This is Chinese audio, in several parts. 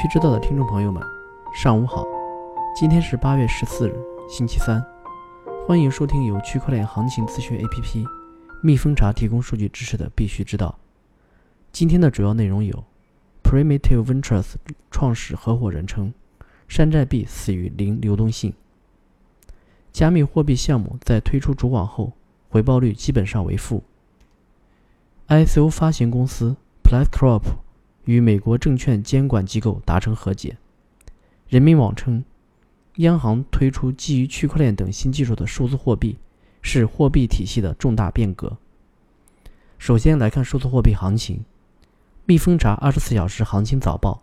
须知道的听众朋友们，上午好！今天是八月十四日，星期三。欢迎收听由区块链行情资讯 APP 蜜蜂茶提供数据支持的《必须知道》。今天的主要内容有：Primitive Ventures 创始合伙人称，山寨币死于零流动性；加密货币项目在推出主网后，回报率基本上为负；ICO 发行公司 BlackRock。与美国证券监管机构达成和解。人民网称，央行推出基于区块链等新技术的数字货币，是货币体系的重大变革。首先来看数字货币行情。蜜蜂查二十四小时行情早报，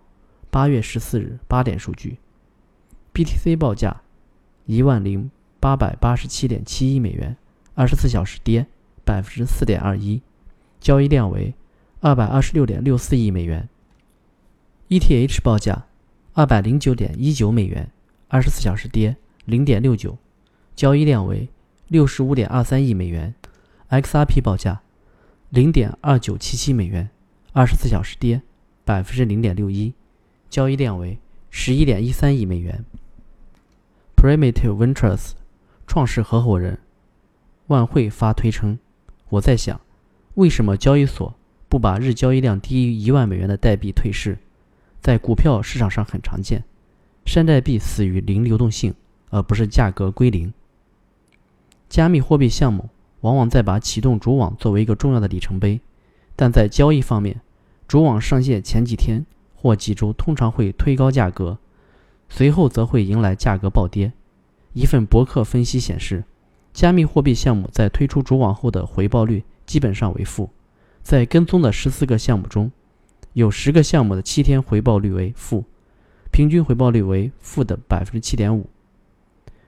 八月十四日八点数据：BTC 报价一万零八百八十七点七一美元，二十四小时跌百分之四点二一，交易量为二百二十六点六四亿美元。ETH 报价二百零九点一九美元，二十四小时跌零点六九，交易量为六十五点二三亿美元。XRP 报价零点二九七七美元，二十四小时跌百分之零点六一，交易量为十一点一三亿美元。Primitive Ventures 创始合伙人万汇发推称：“我在想，为什么交易所不把日交易量低于一万美元的代币退市？”在股票市场上很常见，山寨币死于零流动性，而不是价格归零。加密货币项目往往在把启动主网作为一个重要的里程碑，但在交易方面，主网上线前几天或几周通常会推高价格，随后则会迎来价格暴跌。一份博客分析显示，加密货币项目在推出主网后的回报率基本上为负，在跟踪的十四个项目中。有十个项目的七天回报率为负，平均回报率为负的百分之七点五，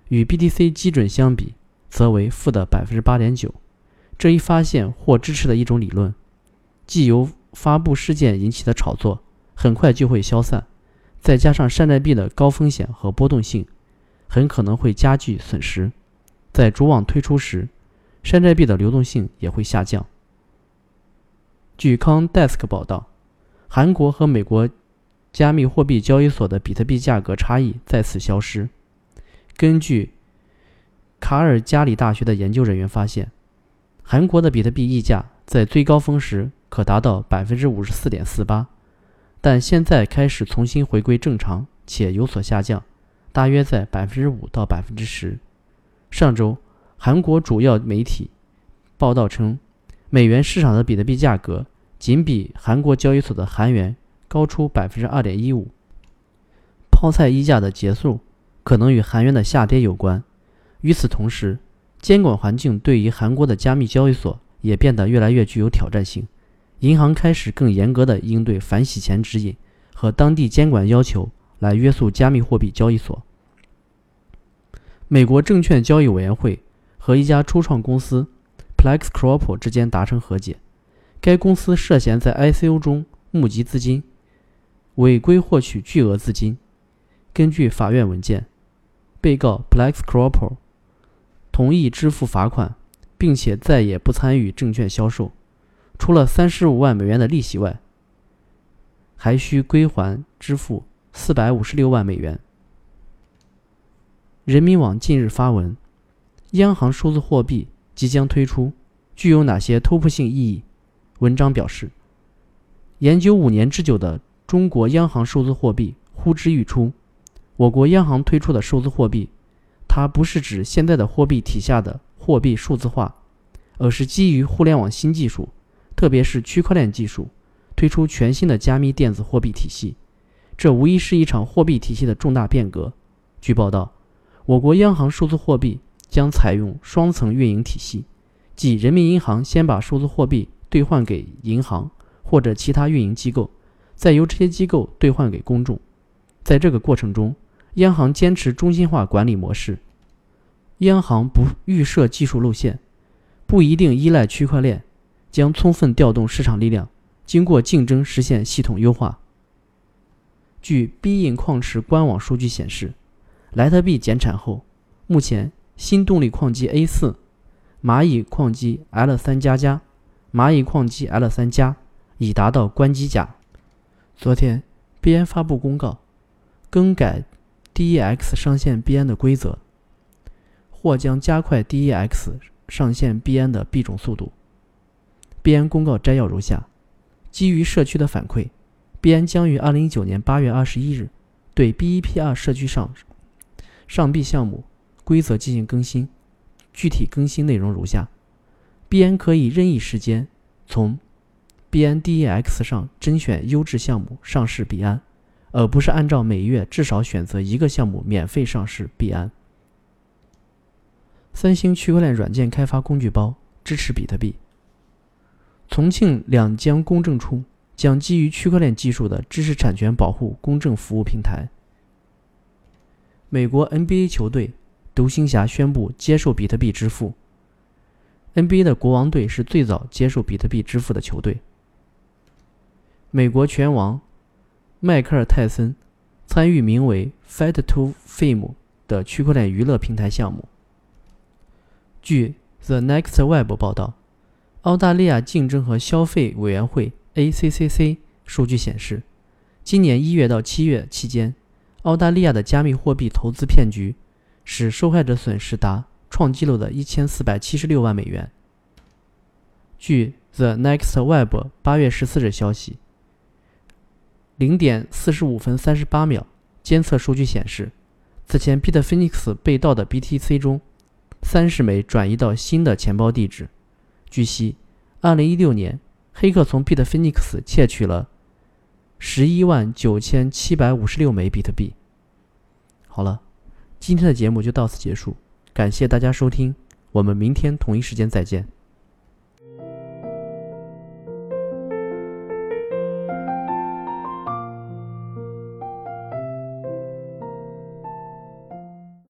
与 BTC 基准相比，则为负的百分之八点九。这一发现或支持的一种理论，即由发布事件引起的炒作很快就会消散，再加上山寨币的高风险和波动性，很可能会加剧损失。在主网推出时，山寨币的流动性也会下降。据 CoinDesk 报道。韩国和美国加密货币交易所的比特币价格差异再次消失。根据卡尔加里大学的研究人员发现，韩国的比特币溢价在最高峰时可达到百分之五十四点四八，但现在开始重新回归正常且有所下降，大约在百分之五到百分之十。上周，韩国主要媒体报道称，美元市场的比特币价格。仅比韩国交易所的韩元高出百分之二点一五。泡菜溢价的结束可能与韩元的下跌有关。与此同时，监管环境对于韩国的加密交易所也变得越来越具有挑战性。银行开始更严格的应对反洗钱指引和当地监管要求来约束加密货币交易所。美国证券交易委员会和一家初创公司 Plex Crop 之间达成和解。该公司涉嫌在 ICO 中募集资金，违规获取巨额资金。根据法院文件，被告 Plex Crop 同意支付罚款，并且再也不参与证券销售。除了三十五万美元的利息外，还需归还支付四百五十六万美元。人民网近日发文：央行数字货币即将推出，具有哪些突破性意义？文章表示，研究五年之久的中国央行数字货币呼之欲出。我国央行推出的数字货币，它不是指现在的货币体下的货币数字化，而是基于互联网新技术，特别是区块链技术，推出全新的加密电子货币体系。这无疑是一场货币体系的重大变革。据报道，我国央行数字货币将采用双层运营体系，即人民银行先把数字货币。兑换给银行或者其他运营机构，再由这些机构兑换给公众。在这个过程中，央行坚持中心化管理模式。央行不预设技术路线，不一定依赖区块链，将充分调动市场力量，经过竞争实现系统优化。据 b i n 矿池官网数据显示，莱特币减产后，目前新动力矿机 A 四、蚂蚁矿机 L 三加加。蚂蚁矿机 L 三加已达到关机价。昨天币安发布公告，更改 DEX 上线币安的规则，或将加快 DEX 上线币安的币种速度。币安公告摘要如下：基于社区的反馈，币安将于二零一九年八月二十一日对 BEP2 社区上上币项目规则进行更新。具体更新内容如下：币安可以任意时间从币安 DEX 上甄选优质项目上市币安，而不是按照每月至少选择一个项目免费上市币安。三星区块链软件开发工具包支持比特币。重庆两江公证处将基于区块链技术的知识产权保护公证服务平台。美国 NBA 球队独行侠宣布接受比特币支付。NBA 的国王队是最早接受比特币支付的球队。美国拳王迈克尔·泰森参与名为 “Fight to Fame” 的区块链娱乐平台项目。据 The Next Web 报道。澳大利亚竞争和消费委员会 （ACCC） 数据显示，今年一月到七月期间，澳大利亚的加密货币投资骗局使受害者损失达创纪录的一千四百七十六万美元。据 The Next Web 八月十四日消息，零点四十五分三十八秒监测数据显示，此前 Bitfinex 被盗的 BTC 中，三十枚转移到新的钱包地址。据悉，2016年，黑客从 Bitfinex 窃取了11万9756枚比特币。好了，今天的节目就到此结束，感谢大家收听，我们明天同一时间再见。